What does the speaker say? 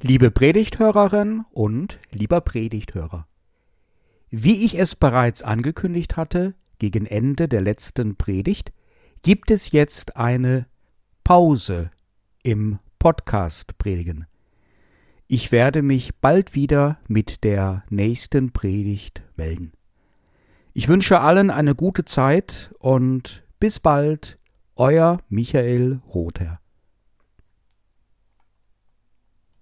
Liebe Predigthörerin und lieber Predigthörer. Wie ich es bereits angekündigt hatte, gegen Ende der letzten Predigt, gibt es jetzt eine Pause im Podcast Predigen. Ich werde mich bald wieder mit der nächsten Predigt melden. Ich wünsche allen eine gute Zeit und bis bald, euer Michael Rother.